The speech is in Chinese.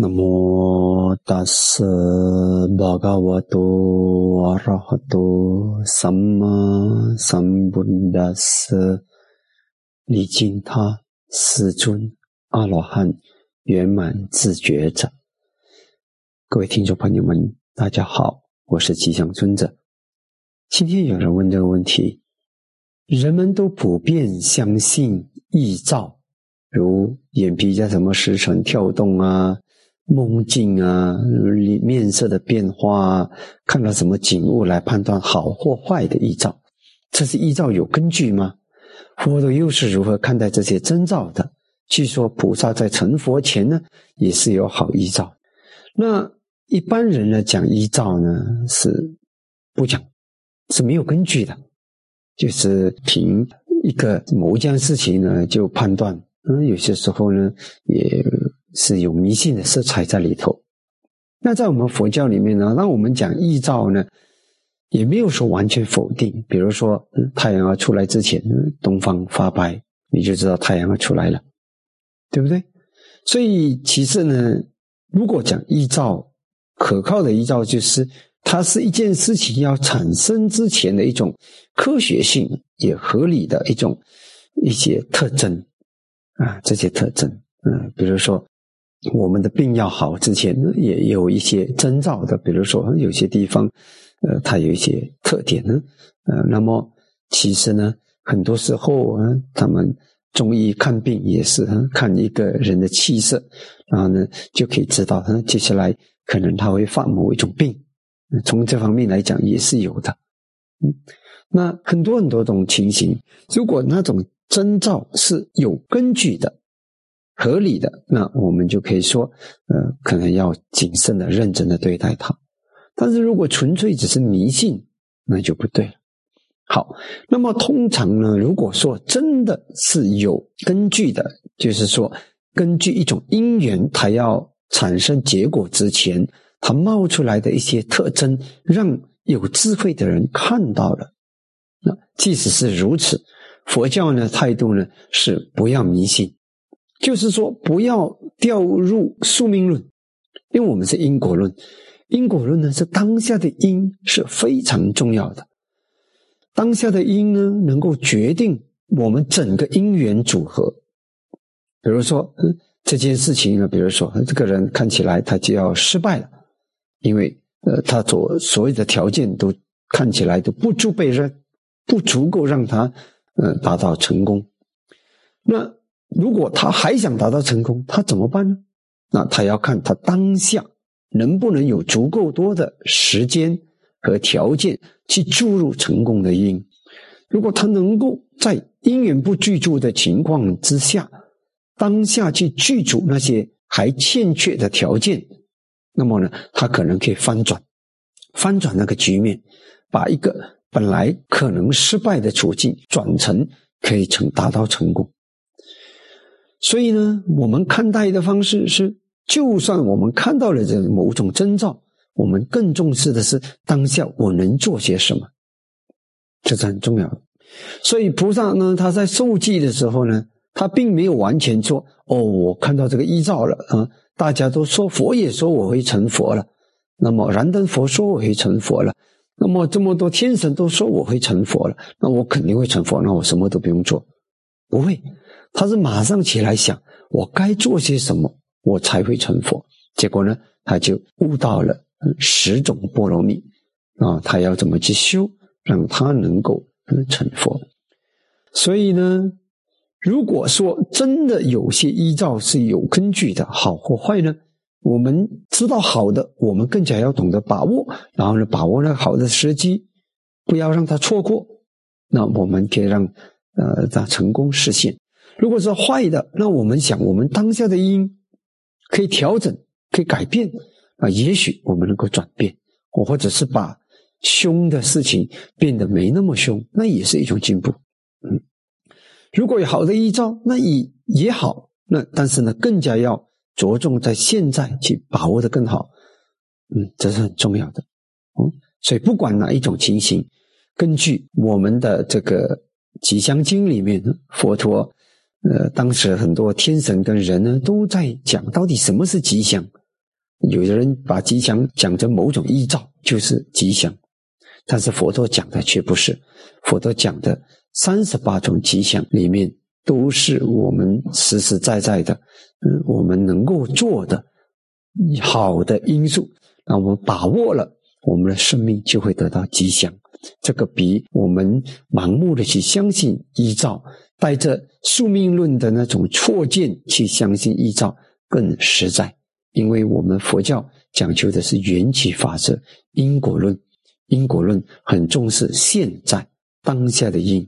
那么大师巴嘎瓦多阿拉哈多萨玛萨布达斯，历经他世尊阿罗汉圆满自觉者。各位听众朋友们，大家好，我是吉祥尊者。今天有人问这个问题：人们都普遍相信异兆，如眼皮在什么时辰跳动啊？梦境啊，面色的变化，看到什么景物来判断好或坏的异兆，这是依照有根据吗？佛陀又是如何看待这些征兆的？据说菩萨在成佛前呢，也是有好依照。那一般人呢讲依照呢是不讲，是没有根据的，就是凭一个某一件事情呢就判断。嗯，有些时候呢也。是有迷信的色彩在里头。那在我们佛教里面呢，那我们讲异兆呢，也没有说完全否定。比如说，太阳要出来之前，东方发白，你就知道太阳要出来了，对不对？所以其次呢，如果讲异兆，可靠的异兆就是它是一件事情要产生之前的一种科学性也合理的一种一些特征啊，这些特征，嗯，比如说。我们的病要好之前呢，也有一些征兆的，比如说有些地方，呃，它有一些特点呢，呃，那么其实呢，很多时候啊，他们中医看病也是看一个人的气色，然后呢，就可以知道，嗯，接下来可能他会犯某一种病，从这方面来讲也是有的，嗯，那很多很多种情形，如果那种征兆是有根据的。合理的，那我们就可以说，呃，可能要谨慎的、认真的对待它。但是如果纯粹只是迷信，那就不对了。好，那么通常呢，如果说真的是有根据的，就是说根据一种因缘，它要产生结果之前，它冒出来的一些特征，让有智慧的人看到了。那即使是如此，佛教呢态度呢是不要迷信。就是说，不要掉入宿命论，因为我们是因果论。因果论呢，是当下的因是非常重要的。当下的因呢，能够决定我们整个因缘组合。比如说，这件事情呢，比如说这个人看起来他就要失败了，因为呃，他所所有的条件都看起来都不足备让，不足够让他呃达到成功。那。如果他还想达到成功，他怎么办呢？那他要看他当下能不能有足够多的时间和条件去注入成功的因。如果他能够在因缘不具足的情况之下，当下去具足那些还欠缺的条件，那么呢，他可能可以翻转，翻转那个局面，把一个本来可能失败的处境转成可以成达到成功。所以呢，我们看待的方式是，就算我们看到了这某种征兆，我们更重视的是当下我能做些什么，这是很重要的。所以菩萨呢，他在受记的时候呢，他并没有完全说：“哦，我看到这个依照了啊，大家都说佛也说我会成佛了，那么燃灯佛说我会成佛了，那么这么多天神都说我会成佛了，那我肯定会成佛，那我什么都不用做，不会。”他是马上起来想，我该做些什么，我才会成佛。结果呢，他就悟到了十种波罗蜜啊，他要怎么去修，让他能够成佛。所以呢，如果说真的有些依照是有根据的，好或坏呢，我们知道好的，我们更加要懂得把握，然后呢，把握那好的时机，不要让他错过。那我们可以让呃，让成功实现。如果是坏的，那我们想，我们当下的因可以调整，可以改变啊，也许我们能够转变，或者是把凶的事情变得没那么凶，那也是一种进步。嗯，如果有好的预兆，那也也好，那但是呢，更加要着重在现在去把握的更好。嗯，这是很重要的。嗯，所以不管哪一种情形，根据我们的这个《吉祥经》里面，佛陀。呃，当时很多天神跟人呢都在讲，到底什么是吉祥？有的人把吉祥讲成某种预兆就是吉祥，但是佛陀讲的却不是。佛陀讲的三十八种吉祥里面，都是我们实实在在的，嗯，我们能够做的好的因素。那我们把握了，我们的生命就会得到吉祥。这个比我们盲目的去相信依照，带着宿命论的那种错见去相信依照更实在。因为我们佛教讲究的是缘起法则、因果论，因果论很重视现在当下的因。